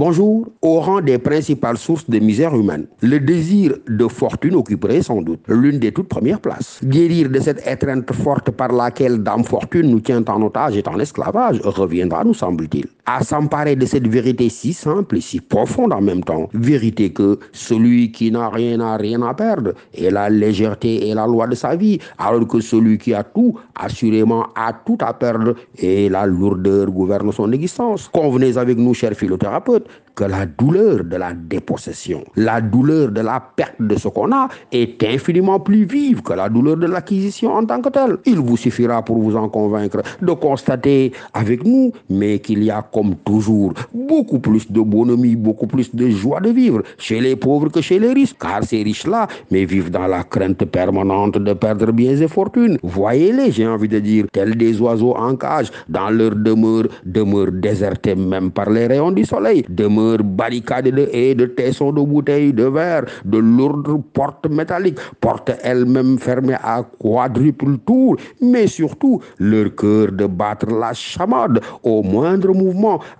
Bonjour, au rang des principales sources de misère humaine, le désir de fortune occuperait sans doute l'une des toutes premières places. Guérir de cette étreinte forte par laquelle Dame Fortune nous tient en otage et en esclavage reviendra, nous semble-t-il, à s'emparer de cette vérité si simple et si profonde en même temps. Vérité que celui qui n'a rien n'a rien à perdre et la légèreté est la loi de sa vie, alors que celui qui a tout, assurément a tout à perdre et la lourdeur gouverne son existence. Convenez avec nous, chers philothérapeutes, que la douleur de la dépossession, la douleur de la perte de ce qu'on a est infiniment plus vive que la douleur de l'acquisition en tant que telle. Il vous suffira pour vous en convaincre de constater avec nous, mais qu'il y a comme toujours. Beaucoup plus de bonhomie, beaucoup plus de joie de vivre chez les pauvres que chez les riches, car ces riches-là, mais vivent dans la crainte permanente de perdre biens et fortunes. Voyez-les, j'ai envie de dire, tels des oiseaux en cage, dans leur demeure, demeure désertée même par les rayons du soleil, demeure barricadée de haies, de tessons, de bouteilles, de verre, de lourdes portes métalliques, portes elles-mêmes fermées à quadruple tour, mais surtout leur cœur de battre la chamade. Au moindre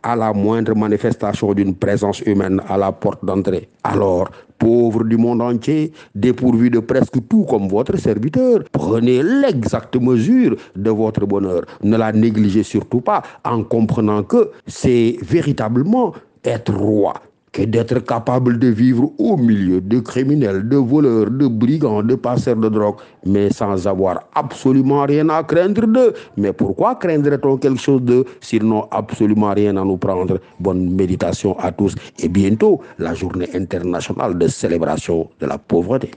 à la moindre manifestation d'une présence humaine à la porte d'entrée. Alors, pauvres du monde entier, dépourvus de presque tout comme votre serviteur, prenez l'exacte mesure de votre bonheur. Ne la négligez surtout pas en comprenant que c'est véritablement être roi que d'être capable de vivre au milieu de criminels, de voleurs, de brigands, de passeurs de drogue, mais sans avoir absolument rien à craindre d'eux. Mais pourquoi craindrait-on quelque chose d'eux s'ils n'ont absolument rien à nous prendre? Bonne méditation à tous et bientôt la journée internationale de célébration de la pauvreté.